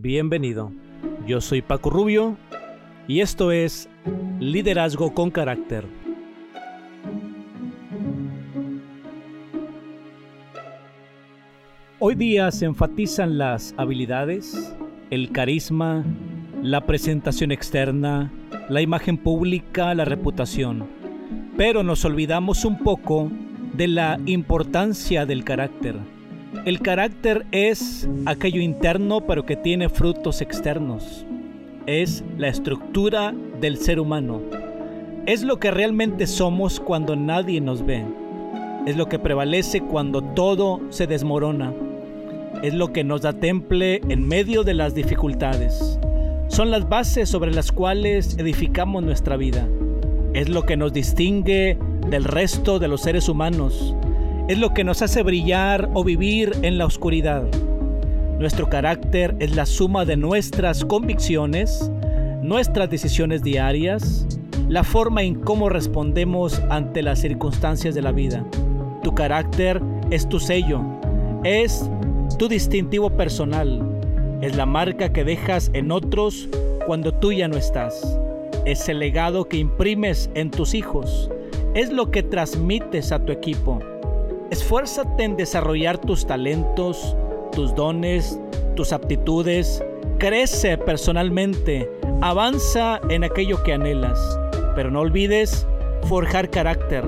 Bienvenido. Yo soy Paco Rubio y esto es Liderazgo con Carácter. Hoy día se enfatizan las habilidades, el carisma, la presentación externa, la imagen pública, la reputación. Pero nos olvidamos un poco de la importancia del carácter el carácter es aquello interno pero que tiene frutos externos. Es la estructura del ser humano. Es lo que realmente somos cuando nadie nos ve. Es lo que prevalece cuando todo se desmorona. Es lo que nos da temple en medio de las dificultades. Son las bases sobre las cuales edificamos nuestra vida. Es lo que nos distingue del resto de los seres humanos es lo que nos hace brillar o vivir en la oscuridad. Nuestro carácter es la suma de nuestras convicciones, nuestras decisiones diarias, la forma en cómo respondemos ante las circunstancias de la vida. Tu carácter es tu sello, es tu distintivo personal, es la marca que dejas en otros cuando tú ya no estás, es el legado que imprimes en tus hijos, es lo que transmites a tu equipo Esfuérzate en desarrollar tus talentos, tus dones, tus aptitudes. Crece personalmente. Avanza en aquello que anhelas. Pero no olvides forjar carácter.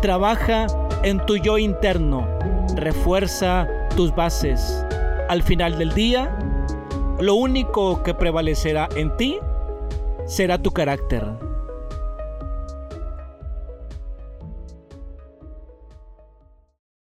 Trabaja en tu yo interno. Refuerza tus bases. Al final del día, lo único que prevalecerá en ti será tu carácter.